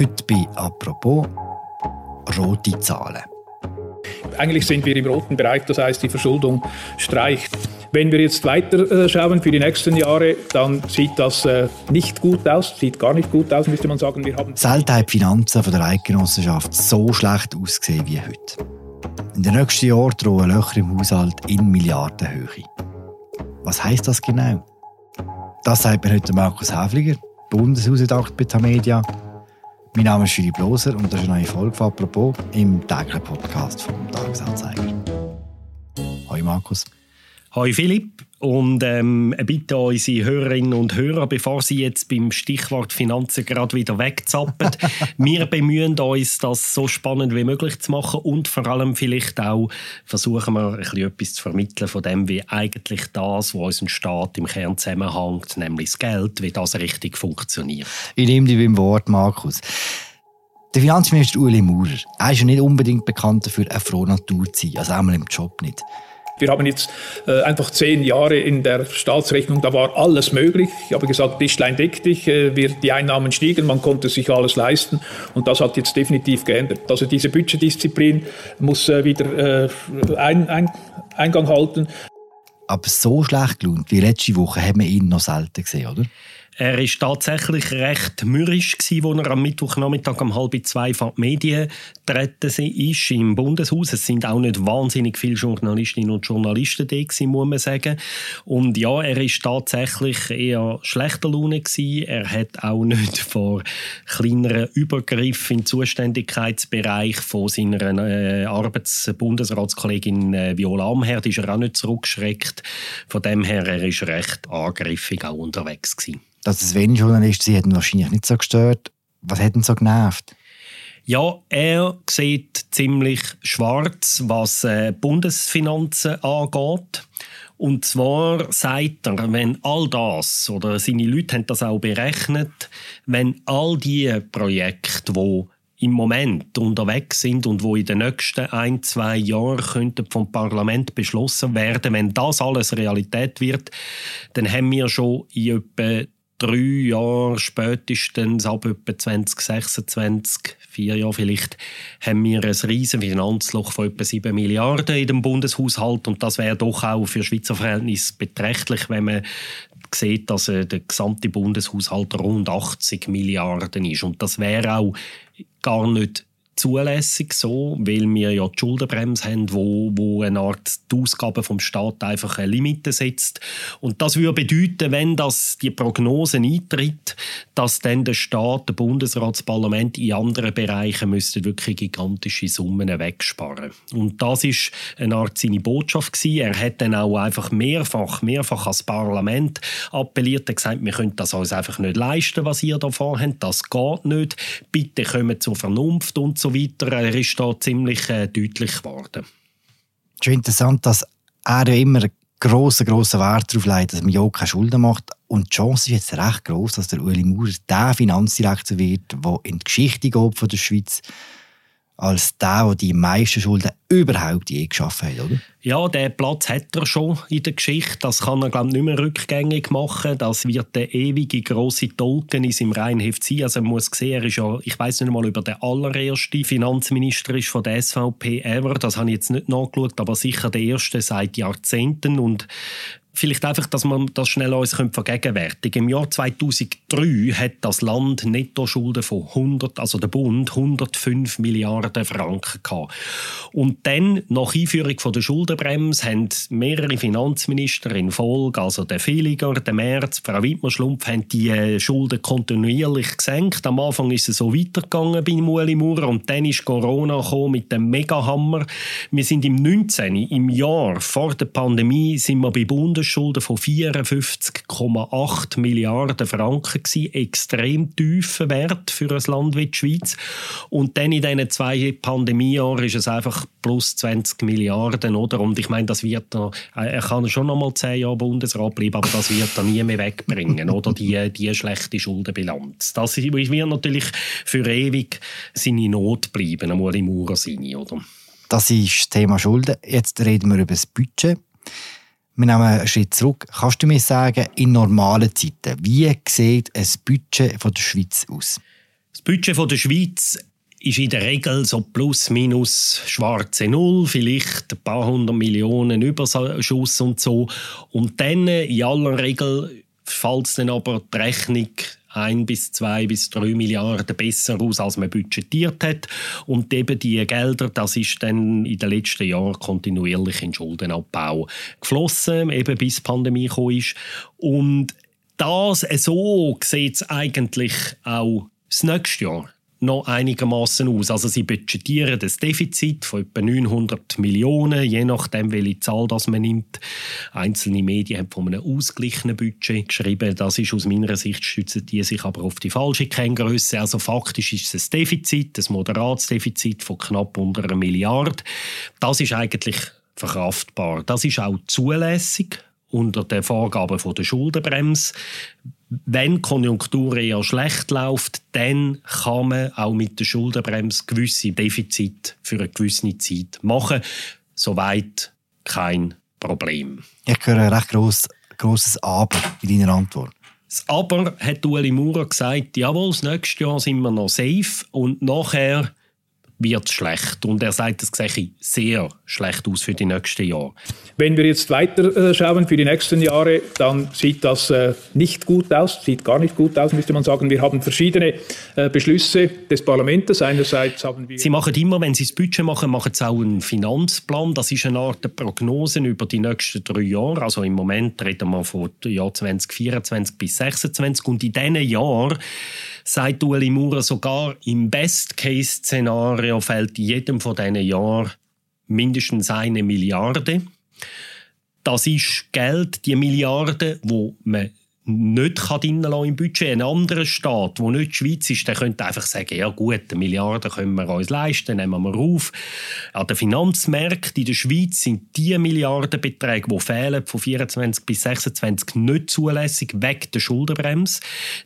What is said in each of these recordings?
Heute bei «Apropos» rote Zahlen. Eigentlich sind wir im roten Bereich, das heißt, die Verschuldung streicht. Wenn wir jetzt weiter äh, schauen für die nächsten Jahre, dann sieht das äh, nicht gut aus, sieht gar nicht gut aus, müsste man sagen. Wir haben Selten haben die Finanzen von der Eidgenossenschaft so schlecht ausgesehen wie heute. In den nächsten Jahren drohen Löcher im Haushalt in Milliardenhöhe. Was heißt das genau? Das sagt mir heute Markus Häfliger, Bundeshausredakteur bei Tamedia. Mein Name ist Philipp Loser und das ist eine neue Folge von «Apropos» im täglichen Podcast vom Tagesanzeiger. Hallo Markus. Hallo Philipp und ähm, bitte unsere Hörerinnen und Hörer, bevor sie jetzt beim Stichwort Finanzen gerade wieder wegzappen, wir bemühen uns, das so spannend wie möglich zu machen und vor allem vielleicht auch versuchen wir ein bisschen etwas zu vermitteln von dem, wie eigentlich das, was unseren Staat im Kern zusammenhängt, nämlich das Geld, wie das richtig funktioniert. Ich nehme dich beim Wort, Markus. Der Finanzminister Ueli Maurer, er ist ja nicht unbedingt bekannt dafür, eine frohe Natur zu sein, also einmal im Job nicht. Wir haben jetzt äh, einfach zehn Jahre in der Staatsrechnung, da war alles möglich. Ich habe gesagt, Tischlein deck dich, äh, wir, die Einnahmen stiegen, man konnte sich alles leisten und das hat jetzt definitiv geändert. Also diese Budgetdisziplin muss äh, wieder äh, ein, ein, Eingang halten. Aber so schlecht gelaunt wie letzte Woche haben wir ihn noch selten gesehen, oder? Er ist tatsächlich recht mürrisch als er am Mittwochnachmittag um halb zwei von den Medien treten ist im Bundeshaus. Es sind auch nicht wahnsinnig viele Journalistinnen und Journalisten da gewesen, muss man sagen. Und ja, er ist tatsächlich eher schlechter Laune gewesen. Er hat auch nicht vor kleineren Übergriffen im Zuständigkeitsbereich von seiner äh, Arbeitsbundesratskollegin äh, Viola Amherd ist er auch nicht zurückgeschreckt. Von dem her, er ist recht angriffig auch unterwegs gewesen dass es wenig Journalisten sind, hat ihn wahrscheinlich nicht so gestört. Was hat ihn so genervt? Ja, er sieht ziemlich schwarz, was äh, Bundesfinanzen angeht. Und zwar sagt er, wenn all das, oder seine Leute haben das auch berechnet, wenn all die Projekte, die im Moment unterwegs sind und wo in den nächsten ein, zwei Jahren könnten vom Parlament beschlossen werden, wenn das alles Realität wird, dann haben wir schon in etwa drei Jahre spätestens, ab etwa 2026, vier Jahre vielleicht, haben wir ein riesen Finanzloch von etwa 7 Milliarden in dem Bundeshaushalt. Und das wäre doch auch für Schweizer Verhältnisse beträchtlich, wenn man sieht, dass äh, der gesamte Bundeshaushalt rund 80 Milliarden ist. Und das wäre auch gar nicht zulässig so, weil wir ja die Schuldenbremse haben, wo, wo eine Art die Ausgaben vom Staat einfach eine Limite setzt. Und das würde bedeuten, wenn das die Prognosen eintritt, dass dann der Staat, der Bundesrat, das Parlament in anderen Bereichen müsste wirklich gigantische Summen wegsparen. Und das ist eine Art seine Botschaft gewesen. Er hat dann auch einfach mehrfach, mehrfach als Parlament appelliert und gesagt, wir können das uns einfach nicht leisten, was ihr da vorhabt. Das geht nicht. Bitte kommen zur Vernunft und so so weiter. Er ist da ziemlich äh, deutlich geworden. Es ist interessant, dass er immer grossen, grossen Wert darauf legt, dass man ja keine Schulden macht. Und die Chance ist jetzt recht groß, dass der Ueli Maurer der Finanzdirektor wird, der in die Geschichte geht von der Schweiz als der, der die meisten Schulden überhaupt je geschaffen hat, oder? Ja, den Platz hat er schon in der Geschichte. Das kann er, glaube ich, nicht mehr rückgängig machen. Das wird der ewige große Token in seinem Reinheft sein. Also man muss sehen, er ist ja, ich weiß nicht mal, über der allererste Finanzminister ist von der SVP ever. Das habe ich jetzt nicht nachgeschaut, aber sicher der erste seit Jahrzehnten. Und Vielleicht einfach, dass man das schnell uns vergegenwärtigen Im Jahr 2003 hat das Land Nettoschulden von 100, also der Bund, 105 Milliarden Franken gehabt. Und dann, nach Einführung der Schuldenbremse, haben mehrere Finanzminister in Folge, also der Filiger, der Merz, Frau Wittmer-Schlumpf, haben die äh, Schulden kontinuierlich gesenkt. Am Anfang ist es so weitergegangen bei Ueli Maurer und dann ist Corona mit dem Megahammer. Wir sind im 19. im Jahr vor der Pandemie, sind wir bei Bundes Bundesschulden von 54,8 Milliarden Franken gewesen. Extrem tiefer Wert für ein Land wie die Schweiz. Und dann in diesen zwei Pandemiejahren ist es einfach plus 20 Milliarden, oder? Und ich meine, das wird er, er kann schon noch mal zehn Jahre Bundesrat bleiben, aber das wird er nie mehr wegbringen, oder? Die, die schlechte Schuldenbilanz. Das wird natürlich für ewig seine Not bleiben, einmal im seine, oder? Das ist das Thema Schulden. Jetzt reden wir über das Budget. Wir nehmen einen Schritt zurück. Kannst du mir sagen, in normalen Zeiten, wie sieht ein Budget der Schweiz aus? Das Budget der Schweiz ist in der Regel so plus minus schwarze Null, vielleicht ein paar hundert Millionen Überschuss und so. Und dann in aller Regel fällt dann aber die Rechnung ein bis zwei bis drei Milliarden besser aus, als man budgetiert hat. Und eben die Gelder, das ist dann in den letzten Jahren kontinuierlich in Schuldenabbau geflossen, eben bis die Pandemie gekommen ist. Und das so sieht es eigentlich auch das nächste Jahr noch einigermaßen aus. Also sie budgetieren das Defizit von etwa 900 Millionen, je nachdem, welche Zahl das man nimmt. Einzelne Medien haben von einem ausgeglichenen Budget geschrieben. Das ist aus meiner Sicht stützen die sich aber auf die falsche Kenngröße. Also faktisch ist es ein Defizit, ein moderates Defizit von knapp unter einer Milliarde. Das ist eigentlich verkraftbar. Das ist auch zulässig unter den Vorgaben der Schuldenbremse wenn die Konjunktur eher schlecht läuft, dann kann man auch mit der Schuldenbremse gewisse Defizite für eine gewisse Zeit machen. Soweit kein Problem. Ich höre ein recht gross, grosses Aber in deiner Antwort. Das Aber hat Ueli Maurer gesagt, jawohl, das nächste Jahr sind wir noch safe und nachher wird es schlecht. Und er sagt, es sehe sehr schlecht aus für die nächsten Jahre. Wenn wir jetzt weiter äh, schauen für die nächsten Jahre, dann sieht das äh, nicht gut aus, sieht gar nicht gut aus, müsste man sagen. Wir haben verschiedene äh, Beschlüsse des Parlaments. Einerseits haben wir... Sie machen immer, wenn Sie das Budget machen, machen Sie auch einen Finanzplan. Das ist eine Art Prognose über die nächsten drei Jahre. Also im Moment reden wir von Jahr 2024 bis 2026. Und in diesen Jahren sagt Ueli Maurer, sogar im Best-Case-Szenario fällt in jedem von diesen Jahren mindestens eine Milliarde. Das ist Geld, die Milliarde, wo man nicht drin im Budget. Ein anderer Staat, der nicht die Schweiz ist, der könnte einfach sagen, ja gut, eine Milliarde können wir uns leisten, nehmen wir auf. An den Finanzmärkten in der Schweiz sind die Milliardenbeträge, die fehlen, von 24 bis 26 nicht zulässig, weg der Schuldenbremse.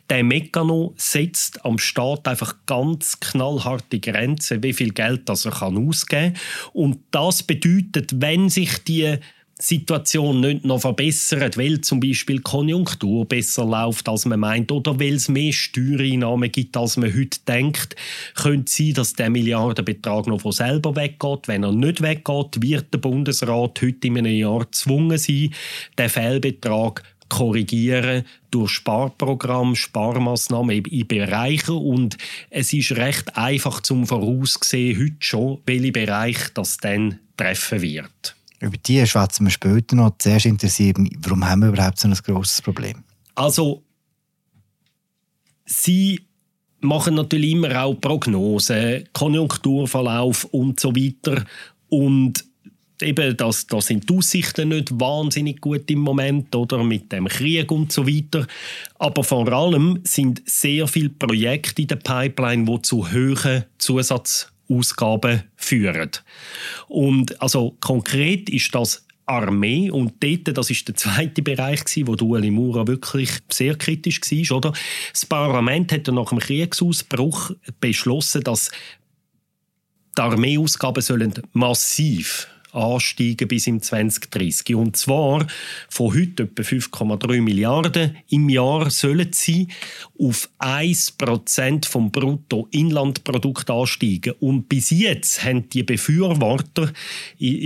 Der Mekano setzt am Staat einfach ganz knallharte Grenzen, wie viel Geld das er kann ausgeben kann. Und das bedeutet, wenn sich die Situation nicht noch verbessert, weil zum Beispiel die Konjunktur besser läuft, als man meint, oder weil es mehr Steuereinnahmen gibt, als man heute denkt, könnte sein, dass der Milliardenbetrag noch von selber weggeht. Wenn er nicht weggeht, wird der Bundesrat heute in einem Jahr gezwungen sein, den Fehlbetrag korrigieren durch Sparprogramm, Sparmaßnahmen in Bereichen und es ist recht einfach zum voraussehen heute schon, welche Bereich das dann treffen wird. Über die schwätzen wir später noch. Zuerst interessiert mich, warum haben wir überhaupt so ein grosses Problem? Also, Sie machen natürlich immer auch Prognosen, Konjunkturverlauf und so weiter. Und eben, das, das sind die Aussichten nicht wahnsinnig gut im Moment, oder mit dem Krieg und so weiter. Aber vor allem sind sehr viele Projekte in der Pipeline, die zu hohen Zusatz Ausgaben führen. Und also konkret ist das Armee und dort, das ist der zweite Bereich wo Ueli Mura wirklich sehr kritisch war, oder? Das Parlament hat nach dem Kriegsausbruch beschlossen, dass die Armeeausgaben sollen massiv ansteigen bis im 2030. Und zwar von heute etwa 5,3 Milliarden im Jahr sollen sie auf 1% vom Bruttoinlandprodukt ansteigen. Und bis jetzt haben die Befürworter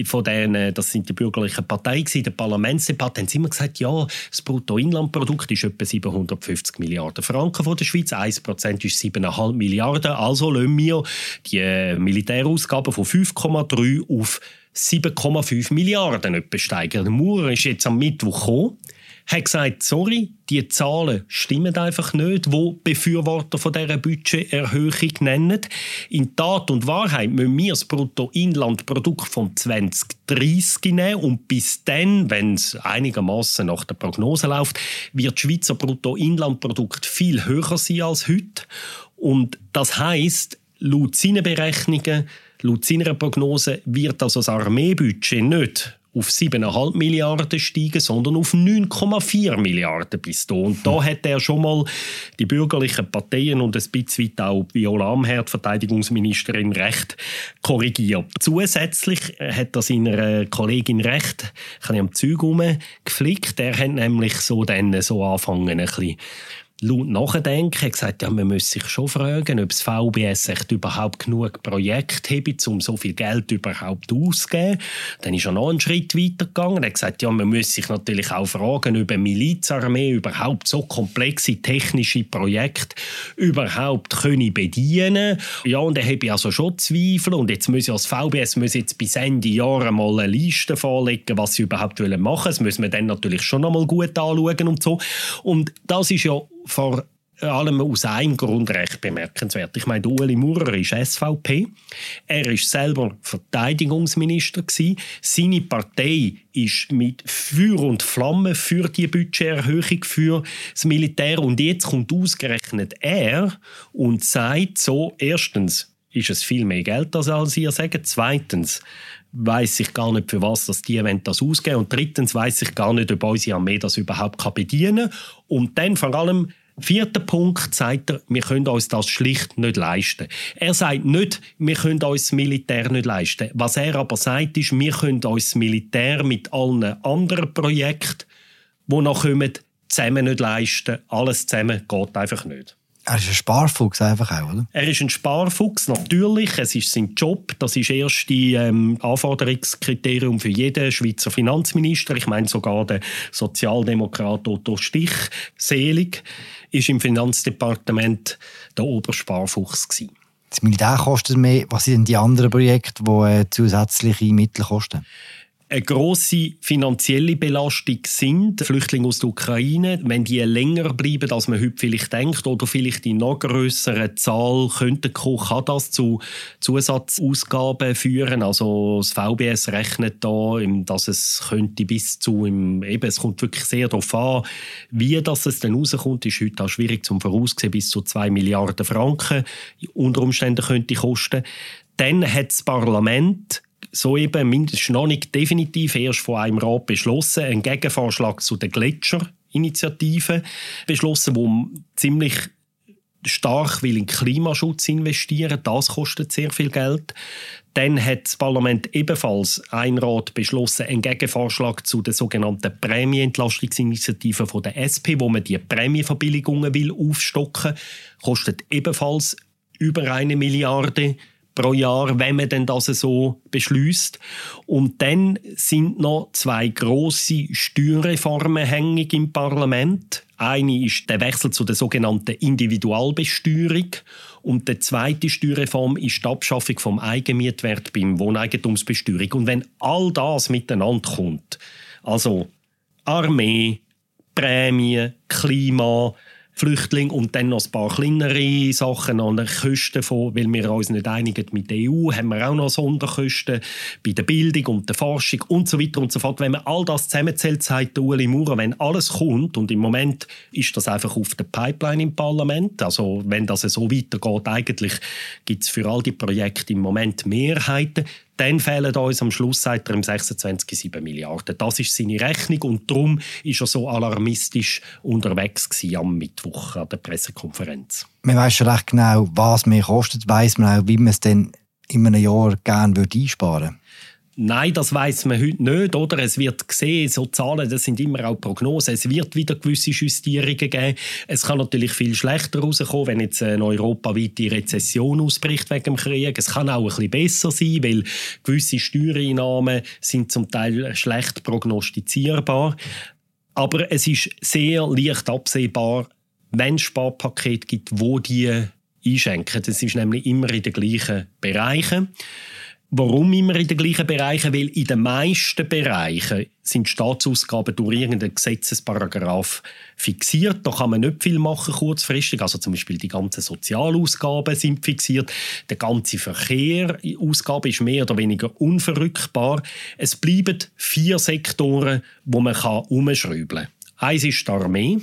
von denen, das sind die bürgerlichen Parteien, der Parlamentsdebatte, haben sie immer gesagt, ja, das Bruttoinlandprodukt ist etwa 750 Milliarden Franken von der Schweiz, 1% ist 7,5 Milliarden, also lassen wir die Militärausgaben von 5,3 auf 7,5 Milliarden steigern. Der Maurer ist jetzt am Mittwoch gekommen, hat gesagt, sorry, die Zahlen stimmen einfach nicht, wo Befürworter von dieser Budgeterhöhung nennen. In Tat und Wahrheit müssen wir das Bruttoinlandprodukt von 2030 nehmen und bis dann, wenn es einigermaßen nach der Prognose läuft, wird das Schweizer Bruttoinlandprodukt viel höher sein als heute. Und das heißt, laut seinen Berechnungen Laut seiner Prognose wird also das Armeebudget nicht auf 7,5 Milliarden steigen, sondern auf 9,4 Milliarden bis da. Und da hat er schon mal die bürgerlichen Parteien und ein bisschen auch Viola Amherd, Verteidigungsministerin, recht korrigiert. Zusätzlich hat er seiner Kollegin recht ein am Zeug geflickt. Er hat nämlich so dann so anfangen, ein bisschen laut nachdenken. Hat gesagt, ja, man muss sich schon fragen, ob das VBS echt überhaupt genug Projekte hat, um so viel Geld überhaupt auszugeben. Dann ist er noch einen Schritt weiter gegangen. Er hat gesagt, ja, man muss sich natürlich auch fragen, ob eine Milizarmee überhaupt so komplexe technische Projekte überhaupt können bedienen Ja, und er habe also schon Zweifel. Und jetzt muss das VBS muss jetzt bis Ende Jahr mal eine Liste vorlegen, was sie überhaupt machen wollen. Das müssen wir dann natürlich schon noch mal gut anschauen und so. Und das ist ja vor allem aus einem Grund recht bemerkenswert. Ich meine, Ueli Maurer ist SVP. Er ist selber Verteidigungsminister gewesen. Seine Partei ist mit Feuer und Flamme für die Budgeterhöhung für das Militär. Und jetzt kommt ausgerechnet er und sagt so, erstens, ist es viel mehr Geld, als ihr sagen. Zweitens, weiß ich gar nicht, für was das die das ausgeben Und drittens weiß ich gar nicht, ob unsere Armee das überhaupt bedienen kann. Und dann vor allem, vierter Punkt, sagt er, wir können uns das schlicht nicht leisten. Er sagt nicht, wir können uns das Militär nicht leisten. Was er aber sagt, ist, wir können uns das Militär mit allen anderen Projekten, die noch kommen, zusammen nicht leisten. Alles zusammen geht einfach nicht. Er ist ein Sparfuchs einfach auch, oder? Er ist ein Sparfuchs, natürlich. Es ist sein Job. Das ist erst die ähm, Anforderungskriterium für jeden Schweizer Finanzminister. Ich meine sogar der Sozialdemokrat Otto Stich, selig, ist im Finanzdepartement der Obersparfuchs gewesen. Das Militär kostet mehr. Was sind denn die anderen Projekte, die äh, zusätzliche Mittel kosten? Eine grosse finanzielle Belastung sind, Flüchtlinge aus der Ukraine, wenn die länger bleiben, als man heute vielleicht denkt, oder vielleicht in noch grösseren Zahl könnte kommen, kann das zu Zusatzausgaben führen. Also das VBS rechnet da, dass es könnte bis zu, eben, es kommt wirklich sehr darauf an, wie das es dann rauskommt, ist heute auch schwierig zum voraussehen, bis zu 2 Milliarden Franken unter Umständen könnte kosten. Dann hat das Parlament soeben mindestens noch nicht definitiv erst von einem Rat beschlossen, einen Gegenvorschlag zu der Gletscherinitiative beschlossen, wo ziemlich stark will in Klimaschutz investieren. Das kostet sehr viel Geld. Dann hat das Parlament ebenfalls ein Rat beschlossen, einen Gegenvorschlag zu der sogenannten Prämienentlastungsinitiative von der SP, wo man die Prämienverbilligungen will aufstocken, kostet ebenfalls über eine Milliarde pro Jahr, wenn man denn das so beschließt. Und dann sind noch zwei große Steuerreformen hängig im Parlament. Eine ist der Wechsel zu der sogenannten Individualbesteuerung und die zweite Steuerreform ist die Abschaffung vom Eigenmietwert beim Wohneigentumsbesteuerung. Und wenn all das miteinander kommt, also Armee, Prämie, Klima, Flüchtlinge und dann noch ein paar kleinere Sachen an den Kosten von, weil wir uns nicht einigen mit der EU, haben wir auch noch Sonderkosten bei der Bildung und der Forschung und so weiter und so fort. Wenn man all das zusammenzählt, sagt Ueli Maurer, wenn alles kommt und im Moment ist das einfach auf der Pipeline im Parlament, also wenn das so weitergeht, eigentlich gibt es für all die Projekte im Moment Mehrheiten, dann fehlen uns am Schluss, sagt er, im 26 7 Milliarden. Das ist seine Rechnung und darum ist er so alarmistisch unterwegs am Mittwoch an der Pressekonferenz. Man weiß schon recht genau, was mehr kostet, weiß man auch, wie man es dann in einem Jahr gerne einsparen würde. Nein, das weiß man heute nicht, oder? Es wird gesehen, so Zahlen, das sind immer auch Prognosen. Es wird wieder gewisse Justierungen geben. Es kann natürlich viel schlechter rauskommen, wenn jetzt eine europaweite Rezession ausbricht wegen dem Krieg. Es kann auch ein bisschen besser sein, weil gewisse Steuereinnahmen sind zum Teil schlecht prognostizierbar. Aber es ist sehr leicht absehbar, wenn es Sparpaket gibt, wo die einschenken. Das ist nämlich immer in den gleichen Bereichen. Warum immer in den gleichen Bereichen? Weil in den meisten Bereichen sind Staatsausgaben durch irgendeinen Gesetzesparagraf fixiert. Da kann man nicht viel machen kurzfristig. Also zum Beispiel die ganzen Sozialausgaben sind fixiert. Der ganze Verkehr, Ausgabe ist mehr oder weniger unverrückbar. Es bleiben vier Sektoren, wo man umschrauben kann. Eins ist die Armee.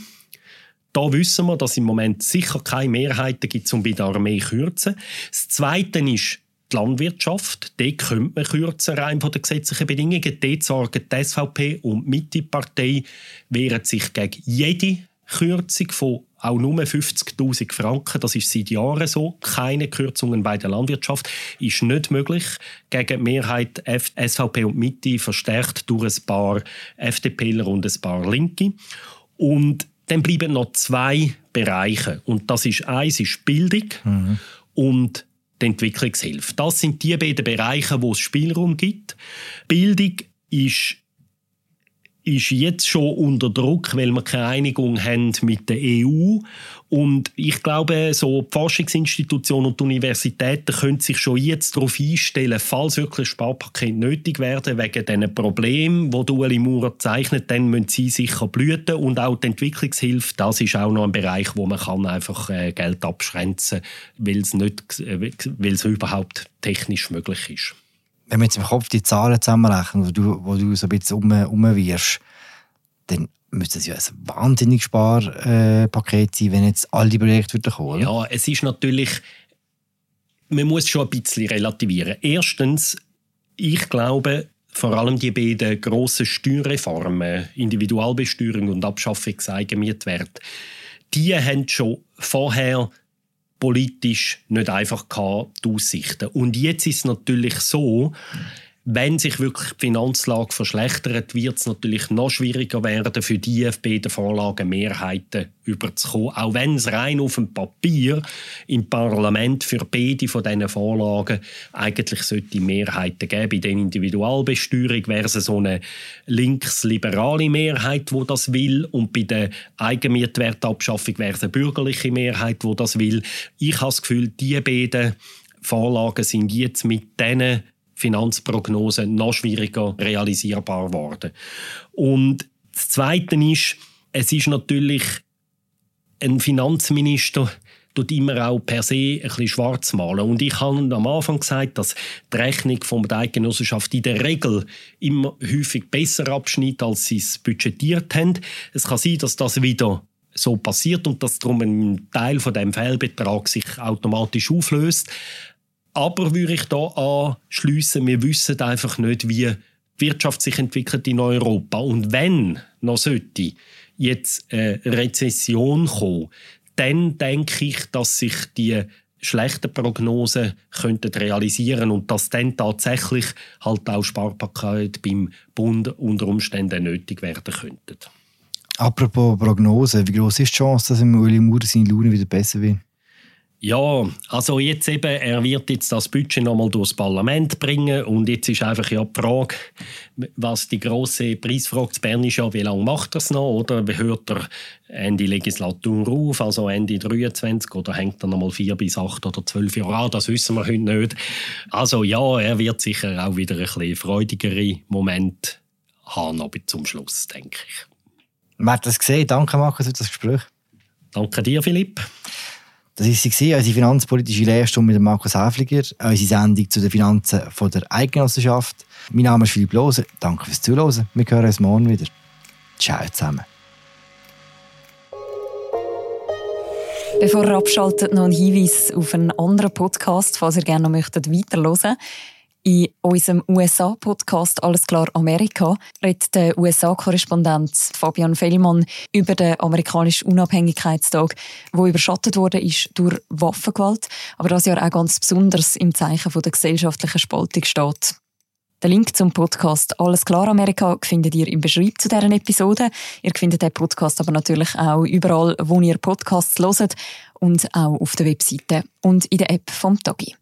Da wissen wir, dass es im Moment sicher keine Mehrheiten gibt, um bei der Armee zu kürzen. Das Zweite ist die Landwirtschaft. Dort könnte man kürzen, rein von den gesetzlichen Bedingungen. Dort sorgen die SVP und die Mitte-Partei wehren sich gegen jede Kürzung von auch nur 50.000 Franken. Das ist seit Jahren so. Keine Kürzungen bei der Landwirtschaft ist nicht möglich. Gegen die Mehrheit SVP und Mitte verstärkt durch ein paar FDPler und ein paar Linke. Und dann bleiben noch zwei Bereiche. Und das ist eins ist Bildung mhm. und die Entwicklungshilfe. Das sind die beiden Bereiche, wo es Spielraum gibt. Bildung ist ist jetzt schon unter Druck, weil wir keine Einigung haben mit der EU. Und ich glaube, so die Forschungsinstitutionen und die Universitäten können sich schon jetzt darauf einstellen, falls wirklich ein Sparpaket nötig werden, wegen diesen Problemen, die Ueli Maurer zeichnet, dann müssen sie sicher blüten. Und auch die Entwicklungshilfe, das ist auch noch ein Bereich, wo man kann einfach äh, Geld abschränzen kann, weil es überhaupt technisch möglich ist wenn wir jetzt im Kopf die Zahlen zusammenrechnen, wo du, wo du so ein bisschen um, umwirfst, dann müsste es ja ein wahnsinniges Sparpaket sein, wenn jetzt all die Projekte wieder kommen. Ja, es ist natürlich, man muss schon ein bisschen relativieren. Erstens, ich glaube, vor allem die beiden grossen Steuerreformen, Individualbesteuerung und Abschaffung des Eigenmietwerts, die haben schon vorher politisch nicht einfach die Aussichten. Und jetzt ist es natürlich so, wenn sich wirklich die Finanzlage verschlechtert, wird es natürlich noch schwieriger werden, für die beiden Vorlagen Mehrheiten überzukommen. Auch wenn es rein auf dem Papier im Parlament für beide von diesen Vorlagen eigentlich sollte Mehrheiten geben. Bei der Individualbesteuerung wäre es so eine linksliberale Mehrheit, wo das will, und bei der Eigenmietwertabschaffung wäre es eine bürgerliche Mehrheit, wo das will. Ich habe das Gefühl, die beiden Vorlagen sind jetzt mit diesen Finanzprognosen noch schwieriger realisierbar geworden. Und das Zweite ist, es ist natürlich ein Finanzminister, tut immer auch per se ein bisschen schwarz malen. Und ich habe am Anfang gesagt, dass die Rechnung von der Eidgenossenschaft in der Regel immer häufig besser abschneidet, als sie es budgetiert haben. Es kann sein, dass das wieder so passiert und dass darum ein Teil von dem Fehlbetrag sich automatisch auflöst. Aber würde ich da anschliessen, wir wissen einfach nicht, wie die Wirtschaft sich entwickelt in Europa. Und wenn noch sollte jetzt eine Rezession kommen, dann denke ich, dass sich die schlechten Prognosen könnten realisieren und dass dann tatsächlich halt auch Sparpakete beim Bund unter Umständen nötig werden könnten. Apropos Prognose, wie groß ist die Chance, dass Uli Maurer seine Laune wieder besser wird? Ja, also jetzt eben, er wird jetzt das Budget nochmal durchs Parlament bringen und jetzt ist einfach ja die Frage, was die große Preisfrage zu Bern ist ja, wie lange macht er es noch oder hört er Ende Legislatur auf, also Ende 23 oder hängt er nochmal vier bis acht oder zwölf Jahre an, das wissen wir heute nicht. Also ja, er wird sicher auch wieder ein bisschen freudigere Moment haben, aber zum Schluss, denke ich. Man hat das gesehen. Danke, Markus, für das Gespräch. Danke dir, Philipp. Das war sie, unsere finanzpolitische Lehrstunde mit Markus Häfliger, unsere Sendung zu den Finanzen von der Eidgenossenschaft. Mein Name ist Philipp Lose. Danke fürs Zuhören. Wir hören uns morgen wieder. Ciao zusammen. Bevor ihr abschaltet, noch ein Hinweis auf einen anderen Podcast, falls ihr gerne noch weiterhören möchtet. In unserem USA-Podcast Alles klar Amerika redet der USA-Korrespondent Fabian Fellmann über den amerikanischen Unabhängigkeitstag, wo überschattet wurde durch Waffengewalt, aber das Jahr auch ganz besonders im Zeichen der gesellschaftlichen Spaltung steht. Den Link zum Podcast Alles klar Amerika findet ihr im Beschreib zu deren Episode. Ihr findet den Podcast aber natürlich auch überall, wo ihr Podcasts loset und auch auf der Webseite und in der App vom Tagi.